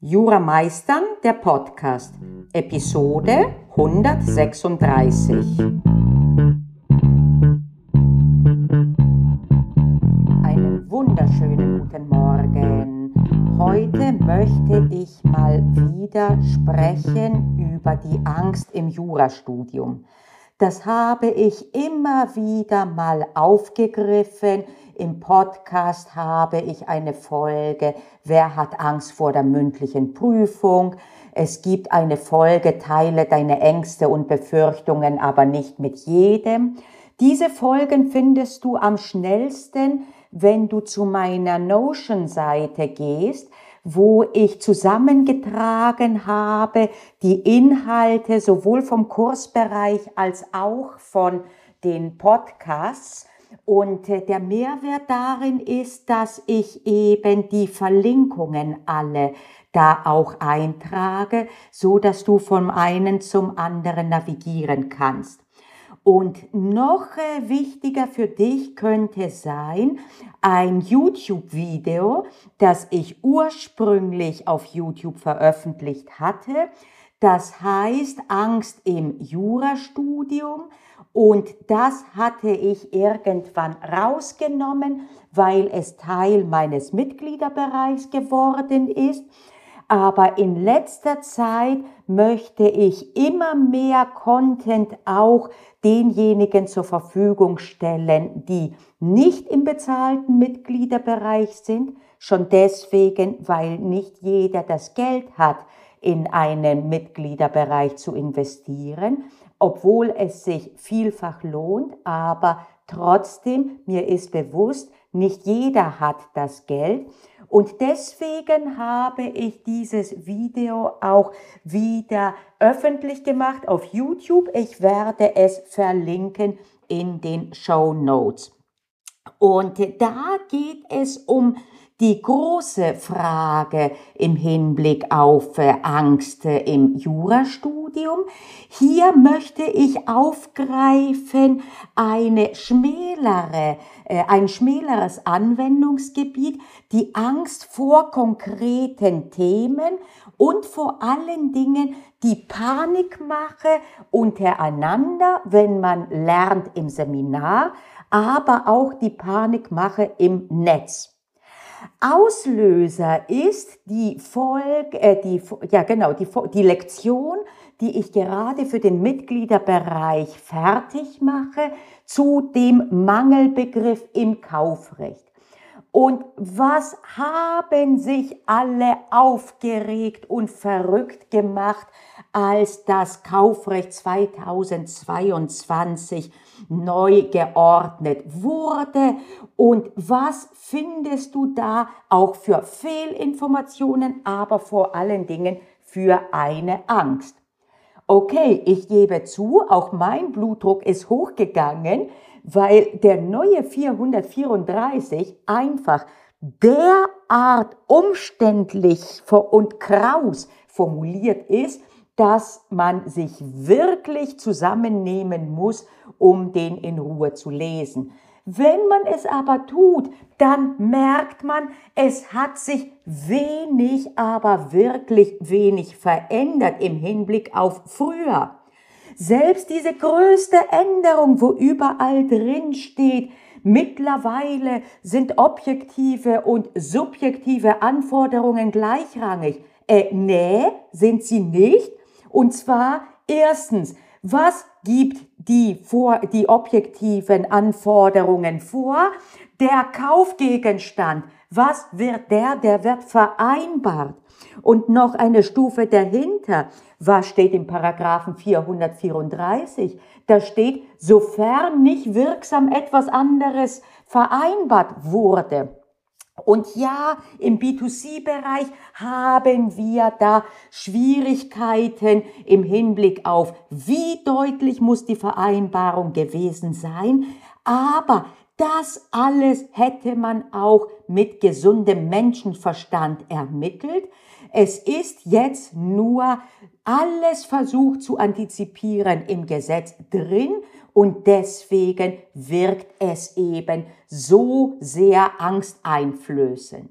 Jura Meistern, der Podcast, Episode 136. Einen wunderschönen guten Morgen. Heute möchte ich mal wieder sprechen über die Angst im Jurastudium. Das habe ich immer wieder mal aufgegriffen im Podcast habe ich eine Folge, wer hat Angst vor der mündlichen Prüfung? Es gibt eine Folge, teile deine Ängste und Befürchtungen, aber nicht mit jedem. Diese Folgen findest du am schnellsten, wenn du zu meiner Notion-Seite gehst, wo ich zusammengetragen habe die Inhalte sowohl vom Kursbereich als auch von den Podcasts und äh, der Mehrwert darin ist, dass ich eben die Verlinkungen alle da auch eintrage, so dass du vom einen zum anderen navigieren kannst. Und noch äh, wichtiger für dich könnte sein ein YouTube-Video, das ich ursprünglich auf YouTube veröffentlicht hatte. Das heißt Angst im Jurastudium und das hatte ich irgendwann rausgenommen, weil es Teil meines Mitgliederbereichs geworden ist. Aber in letzter Zeit möchte ich immer mehr Content auch denjenigen zur Verfügung stellen, die nicht im bezahlten Mitgliederbereich sind. Schon deswegen, weil nicht jeder das Geld hat, in einen Mitgliederbereich zu investieren obwohl es sich vielfach lohnt, aber trotzdem, mir ist bewusst, nicht jeder hat das Geld. Und deswegen habe ich dieses Video auch wieder öffentlich gemacht auf YouTube. Ich werde es verlinken in den Show Notes. Und da geht es um die große Frage im Hinblick auf äh, Angst äh, im Jurastudium. Hier möchte ich aufgreifen eine schmälere, äh, ein schmäleres Anwendungsgebiet, die Angst vor konkreten Themen und vor allen Dingen die Panikmache untereinander, wenn man lernt im Seminar, aber auch die Panikmache im Netz. Auslöser ist die Folge, äh, die, ja genau, die, die Lektion, die ich gerade für den Mitgliederbereich fertig mache, zu dem Mangelbegriff im Kaufrecht. Und was haben sich alle aufgeregt und verrückt gemacht, als das Kaufrecht 2022 neu geordnet wurde und was findest du da auch für Fehlinformationen, aber vor allen Dingen für eine Angst. Okay, ich gebe zu, auch mein Blutdruck ist hochgegangen, weil der neue 434 einfach derart umständlich und kraus formuliert ist, dass man sich wirklich zusammennehmen muss, um den in Ruhe zu lesen. Wenn man es aber tut, dann merkt man, es hat sich wenig, aber wirklich wenig verändert im Hinblick auf früher. Selbst diese größte Änderung, wo überall drin steht, mittlerweile sind objektive und subjektive Anforderungen gleichrangig. Äh, nee, sind sie nicht. Und zwar erstens, was gibt die, vor, die objektiven Anforderungen vor? Der Kaufgegenstand. Was wird der? Der wird vereinbart. Und noch eine Stufe dahinter. Was steht im Paragraphen 434? Da steht, sofern nicht wirksam etwas anderes vereinbart wurde. Und ja, im B2C-Bereich haben wir da Schwierigkeiten im Hinblick auf, wie deutlich muss die Vereinbarung gewesen sein. Aber das alles hätte man auch mit gesundem Menschenverstand ermittelt. Es ist jetzt nur alles versucht zu antizipieren im Gesetz drin und deswegen wirkt es eben so sehr angsteinflößend.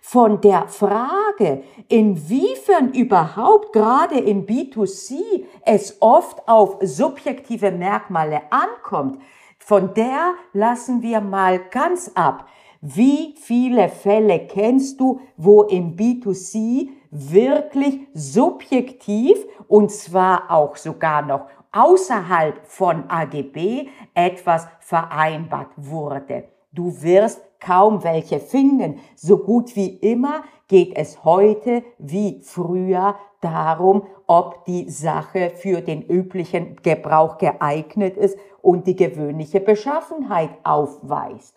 von der Frage, inwiefern überhaupt gerade im B2C es oft auf subjektive Merkmale ankommt, von der lassen wir mal ganz ab. Wie viele Fälle kennst du, wo im B2C wirklich subjektiv und zwar auch sogar noch außerhalb von AGB etwas vereinbart wurde? Du wirst kaum welche finden. So gut wie immer geht es heute wie früher darum, ob die Sache für den üblichen Gebrauch geeignet ist und die gewöhnliche Beschaffenheit aufweist.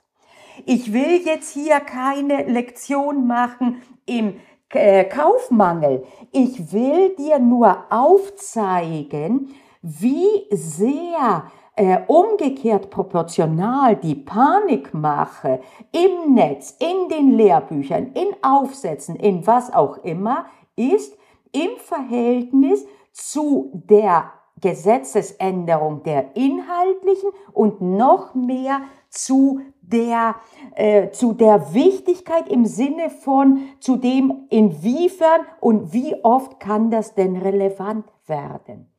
Ich will jetzt hier keine Lektion machen im äh, Kaufmangel. Ich will dir nur aufzeigen, wie sehr äh, umgekehrt proportional die Panikmache im Netz, in den Lehrbüchern, in Aufsätzen, in was auch immer, ist im Verhältnis zu der Gesetzesänderung der inhaltlichen und noch mehr zu der, äh, zu der Wichtigkeit im Sinne von zu dem, inwiefern und wie oft kann das denn relevant werden.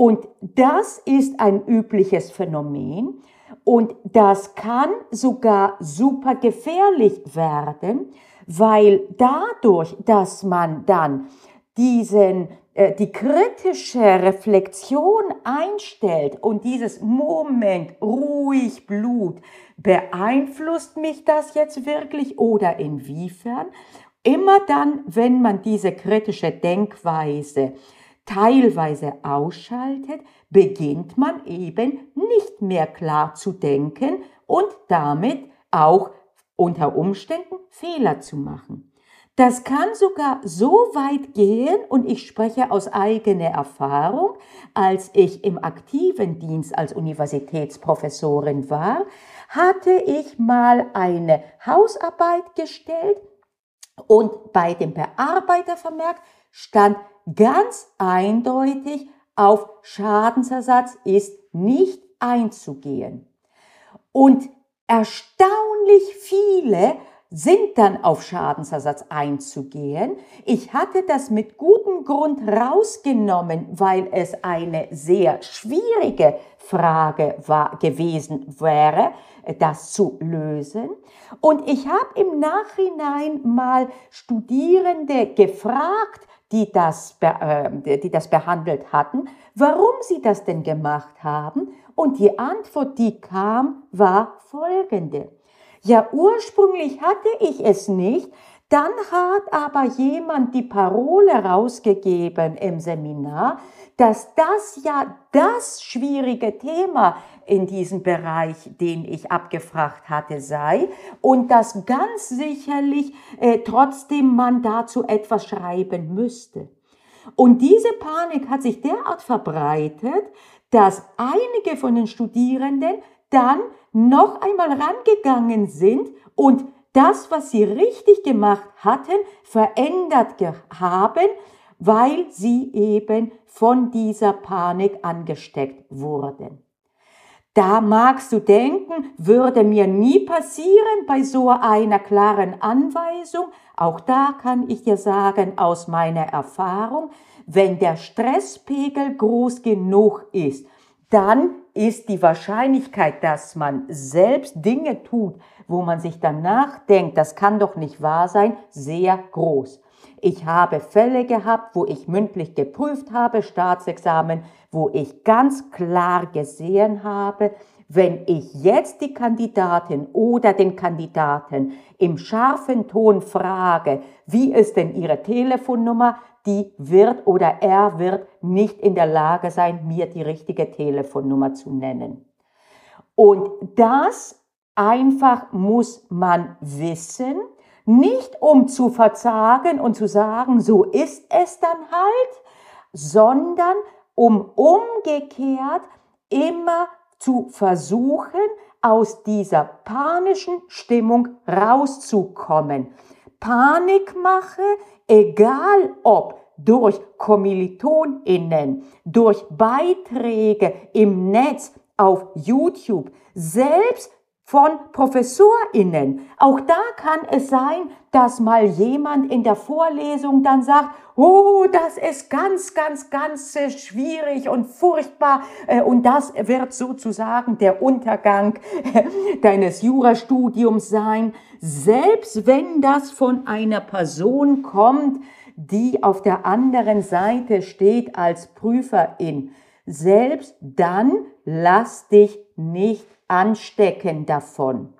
Und das ist ein übliches Phänomen und das kann sogar super gefährlich werden, weil dadurch, dass man dann diesen, äh, die kritische Reflexion einstellt und dieses Moment ruhig Blut, beeinflusst mich das jetzt wirklich oder inwiefern? Immer dann, wenn man diese kritische Denkweise teilweise ausschaltet, beginnt man eben nicht mehr klar zu denken und damit auch unter Umständen Fehler zu machen. Das kann sogar so weit gehen, und ich spreche aus eigener Erfahrung, als ich im aktiven Dienst als Universitätsprofessorin war, hatte ich mal eine Hausarbeit gestellt und bei dem Bearbeitervermerk stand ganz eindeutig auf Schadensersatz ist nicht einzugehen. Und erstaunlich viele sind dann auf Schadensersatz einzugehen. Ich hatte das mit gutem Grund rausgenommen, weil es eine sehr schwierige Frage war, gewesen wäre, das zu lösen. Und ich habe im Nachhinein mal Studierende gefragt, die das, äh, die das behandelt hatten, warum sie das denn gemacht haben. Und die Antwort, die kam, war folgende. Ja, ursprünglich hatte ich es nicht, dann hat aber jemand die Parole rausgegeben im Seminar, dass das ja das schwierige Thema in diesem Bereich, den ich abgefragt hatte, sei und dass ganz sicherlich äh, trotzdem man dazu etwas schreiben müsste. Und diese Panik hat sich derart verbreitet, dass einige von den Studierenden dann noch einmal rangegangen sind und das, was sie richtig gemacht hatten, verändert haben, weil sie eben von dieser Panik angesteckt wurden. Da magst du denken, würde mir nie passieren bei so einer klaren Anweisung. Auch da kann ich dir sagen aus meiner Erfahrung, wenn der Stresspegel groß genug ist, dann ist die Wahrscheinlichkeit, dass man selbst Dinge tut, wo man sich danach denkt, das kann doch nicht wahr sein, sehr groß. Ich habe Fälle gehabt, wo ich mündlich geprüft habe, Staatsexamen, wo ich ganz klar gesehen habe, wenn ich jetzt die Kandidatin oder den Kandidaten im scharfen Ton frage, wie ist denn ihre Telefonnummer, die wird oder er wird nicht in der Lage sein, mir die richtige Telefonnummer zu nennen. Und das einfach muss man wissen, nicht um zu verzagen und zu sagen, so ist es dann halt, sondern um umgekehrt immer zu versuchen, aus dieser panischen Stimmung rauszukommen. Panikmache, egal ob durch KommilitonInnen, durch Beiträge im Netz, auf YouTube, selbst von ProfessorInnen. Auch da kann es sein, dass mal jemand in der Vorlesung dann sagt, oh, das ist ganz, ganz, ganz schwierig und furchtbar äh, und das wird sozusagen der Untergang deines Jurastudiums sein. Selbst wenn das von einer Person kommt, die auf der anderen Seite steht als Prüferin, selbst dann lass dich nicht anstecken davon.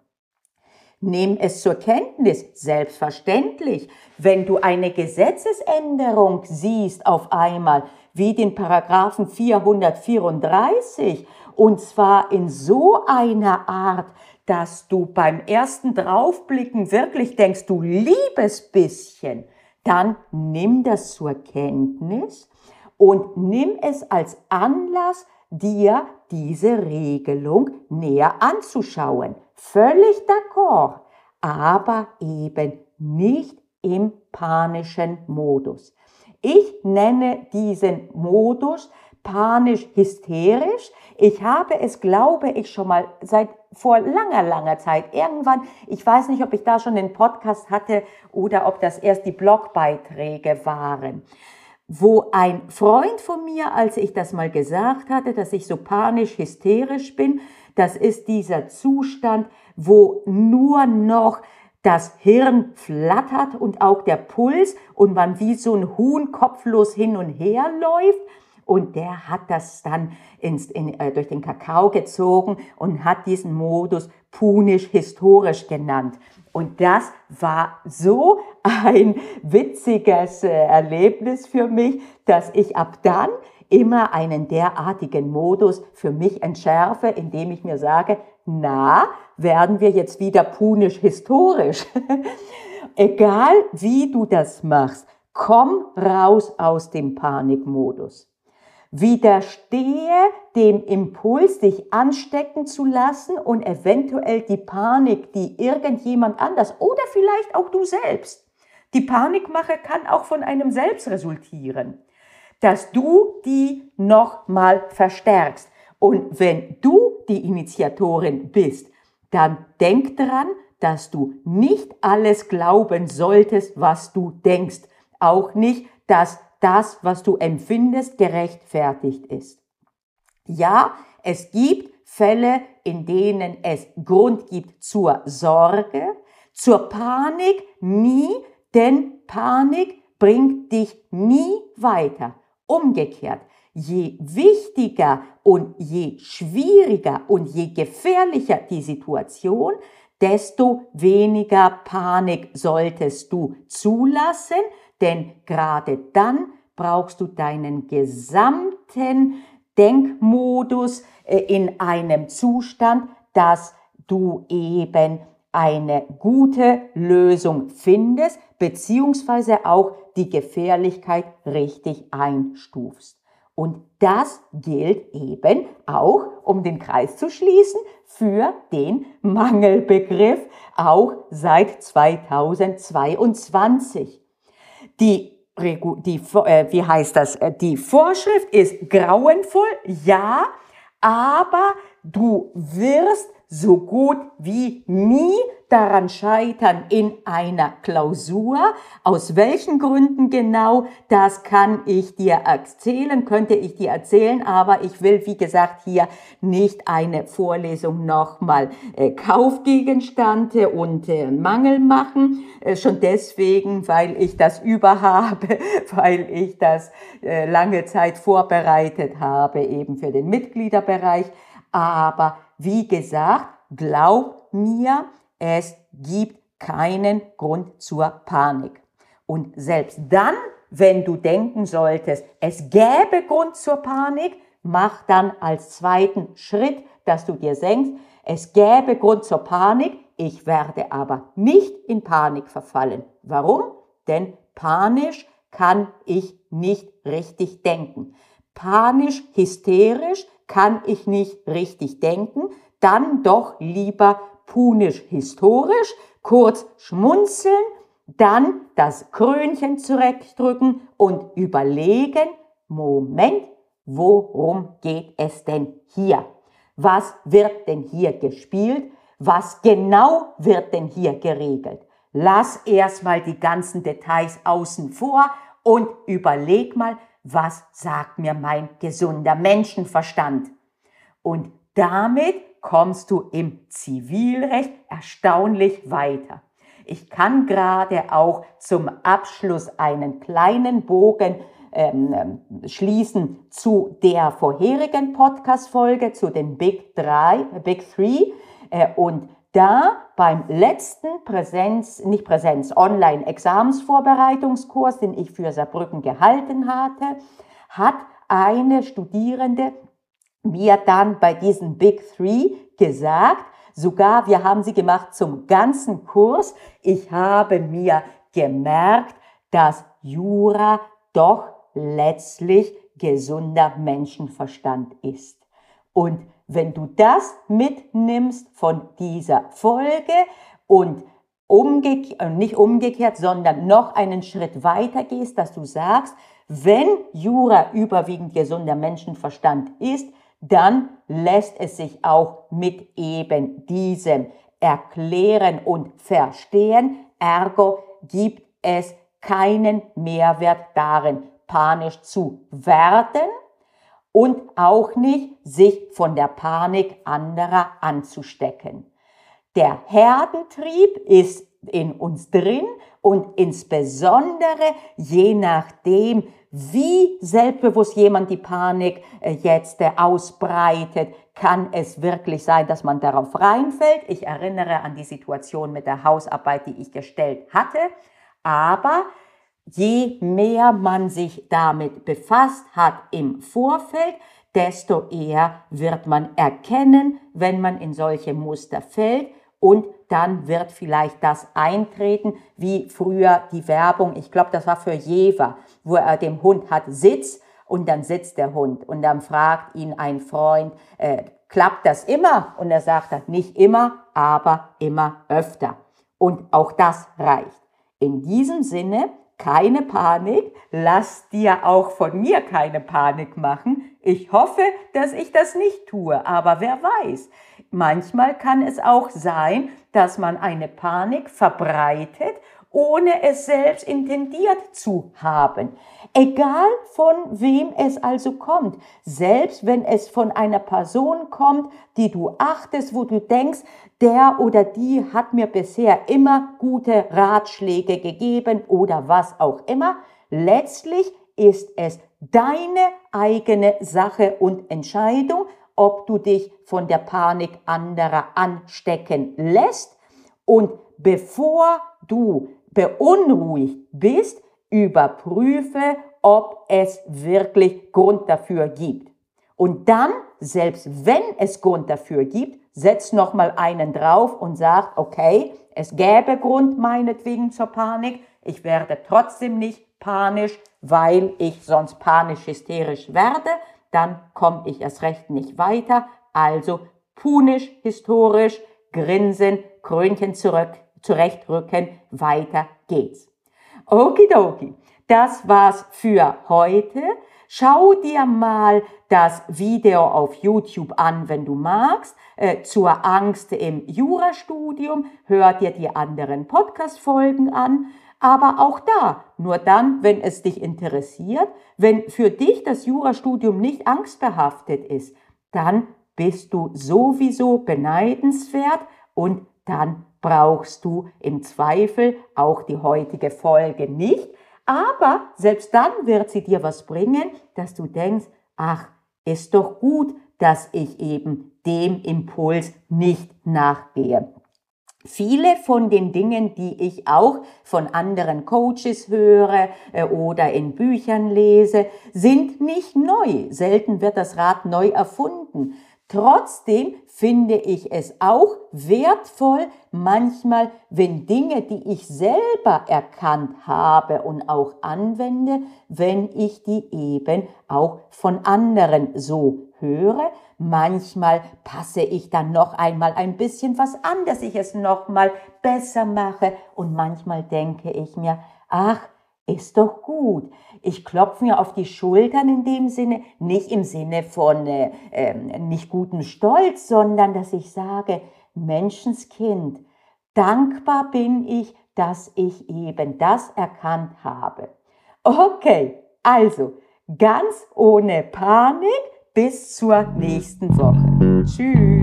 Nimm es zur Kenntnis, selbstverständlich. Wenn du eine Gesetzesänderung siehst auf einmal, wie den Paragraphen 434, und zwar in so einer Art, dass du beim ersten Draufblicken wirklich denkst, du liebes bisschen, dann nimm das zur Kenntnis und nimm es als Anlass, dir diese Regelung näher anzuschauen. Völlig d'accord, aber eben nicht im panischen Modus. Ich nenne diesen Modus panisch-hysterisch. Ich habe es, glaube ich, schon mal seit vor langer, langer Zeit irgendwann, ich weiß nicht, ob ich da schon den Podcast hatte oder ob das erst die Blogbeiträge waren wo ein Freund von mir, als ich das mal gesagt hatte, dass ich so panisch hysterisch bin, das ist dieser Zustand, wo nur noch das Hirn flattert und auch der Puls und man wie so ein Huhn kopflos hin und her läuft. Und der hat das dann ins, in, äh, durch den Kakao gezogen und hat diesen Modus punisch-historisch genannt. Und das war so ein witziges äh, Erlebnis für mich, dass ich ab dann immer einen derartigen Modus für mich entschärfe, indem ich mir sage, na, werden wir jetzt wieder punisch historisch. Egal wie du das machst, komm raus aus dem Panikmodus. Widerstehe dem Impuls, dich anstecken zu lassen und eventuell die Panik, die irgendjemand anders oder vielleicht auch du selbst. Die Panikmache kann auch von einem selbst resultieren, dass du die nochmal verstärkst. Und wenn du die Initiatorin bist, dann denk daran, dass du nicht alles glauben solltest, was du denkst. Auch nicht, dass das, was du empfindest, gerechtfertigt ist. Ja, es gibt Fälle, in denen es Grund gibt zur Sorge, zur Panik nie, denn Panik bringt dich nie weiter. Umgekehrt, je wichtiger und je schwieriger und je gefährlicher die Situation, desto weniger Panik solltest du zulassen, denn gerade dann brauchst du deinen gesamten Denkmodus äh, in einem Zustand, dass du eben eine gute Lösung findest, beziehungsweise auch die Gefährlichkeit richtig einstufst. Und das gilt eben auch, um den Kreis zu schließen, für den Mangelbegriff auch seit 2022. Die, die, äh, wie heißt das? Die Vorschrift ist grauenvoll, ja, aber du wirst so gut wie nie daran scheitern in einer Klausur. Aus welchen Gründen genau, das kann ich dir erzählen, könnte ich dir erzählen, aber ich will, wie gesagt, hier nicht eine Vorlesung nochmal äh, Kaufgegenstande und äh, Mangel machen. Äh, schon deswegen, weil ich das überhabe, weil ich das äh, lange Zeit vorbereitet habe, eben für den Mitgliederbereich. Aber wie gesagt, glaub mir, es gibt keinen Grund zur Panik. Und selbst dann, wenn du denken solltest, es gäbe Grund zur Panik, mach dann als zweiten Schritt, dass du dir denkst, es gäbe Grund zur Panik, ich werde aber nicht in Panik verfallen. Warum? Denn panisch kann ich nicht richtig denken. Panisch, hysterisch kann ich nicht richtig denken. Dann doch lieber punisch-historisch, kurz schmunzeln, dann das Krönchen zurechtdrücken und überlegen, Moment, worum geht es denn hier? Was wird denn hier gespielt? Was genau wird denn hier geregelt? Lass erstmal die ganzen Details außen vor und überleg mal, was sagt mir mein gesunder Menschenverstand? Und damit kommst du im Zivilrecht erstaunlich weiter. Ich kann gerade auch zum Abschluss einen kleinen Bogen ähm, ähm, schließen zu der vorherigen Podcast-Folge, zu den Big Drei, Big Three. Äh, und da beim letzten Präsenz, nicht Präsenz, Online-Examensvorbereitungskurs, den ich für Saarbrücken gehalten hatte, hat eine Studierende mir dann bei diesen Big Three gesagt, sogar wir haben sie gemacht zum ganzen Kurs, ich habe mir gemerkt, dass Jura doch letztlich gesunder Menschenverstand ist. Und wenn du das mitnimmst von dieser Folge und umgekehrt, äh, nicht umgekehrt, sondern noch einen Schritt weiter gehst, dass du sagst, wenn Jura überwiegend gesunder Menschenverstand ist, dann lässt es sich auch mit eben diesem erklären und verstehen. Ergo gibt es keinen Mehrwert darin, panisch zu werden und auch nicht sich von der Panik anderer anzustecken. Der Herdentrieb ist in uns drin und insbesondere je nachdem, wie selbstbewusst jemand die Panik äh, jetzt äh, ausbreitet, kann es wirklich sein, dass man darauf reinfällt. Ich erinnere an die Situation mit der Hausarbeit, die ich gestellt hatte. Aber je mehr man sich damit befasst hat im Vorfeld, desto eher wird man erkennen, wenn man in solche Muster fällt und dann wird vielleicht das eintreten, wie früher die Werbung, ich glaube, das war für Jever, wo er dem Hund hat Sitz und dann sitzt der Hund und dann fragt ihn ein Freund, äh, klappt das immer? Und er sagt dann nicht immer, aber immer öfter. Und auch das reicht. In diesem Sinne keine Panik, lass dir auch von mir keine Panik machen. Ich hoffe, dass ich das nicht tue, aber wer weiß. Manchmal kann es auch sein, dass man eine Panik verbreitet ohne es selbst intendiert zu haben. Egal von wem es also kommt, selbst wenn es von einer Person kommt, die du achtest, wo du denkst, der oder die hat mir bisher immer gute Ratschläge gegeben oder was auch immer, letztlich ist es deine eigene Sache und Entscheidung, ob du dich von der Panik anderer anstecken lässt und bevor du beunruhigt bist, überprüfe, ob es wirklich Grund dafür gibt. Und dann, selbst wenn es Grund dafür gibt, setz noch mal einen drauf und sag, okay, es gäbe Grund meinetwegen zur Panik, ich werde trotzdem nicht panisch, weil ich sonst panisch hysterisch werde, dann komme ich erst recht nicht weiter, also punisch, historisch, grinsen, Krönchen zurück, zurechtrücken, weiter geht's. Okidoki, das war's für heute. Schau dir mal das Video auf YouTube an, wenn du magst, äh, zur Angst im Jurastudium. Hör dir die anderen Podcast-Folgen an. Aber auch da, nur dann, wenn es dich interessiert, wenn für dich das Jurastudium nicht angstbehaftet ist, dann bist du sowieso beneidenswert und dann brauchst du im Zweifel auch die heutige Folge nicht. Aber selbst dann wird sie dir was bringen, dass du denkst, ach, ist doch gut, dass ich eben dem Impuls nicht nachgehe. Viele von den Dingen, die ich auch von anderen Coaches höre äh, oder in Büchern lese, sind nicht neu. Selten wird das Rad neu erfunden. Trotzdem finde ich es auch wertvoll, manchmal, wenn Dinge, die ich selber erkannt habe und auch anwende, wenn ich die eben auch von anderen so höre. Manchmal passe ich dann noch einmal ein bisschen was an, dass ich es noch mal besser mache und manchmal denke ich mir, ach, ist doch gut. Ich klopfe mir auf die Schultern in dem Sinne, nicht im Sinne von äh, ähm, nicht gutem Stolz, sondern dass ich sage, Menschenskind, dankbar bin ich, dass ich eben das erkannt habe. Okay, also ganz ohne Panik bis zur nächsten Woche. Tschüss.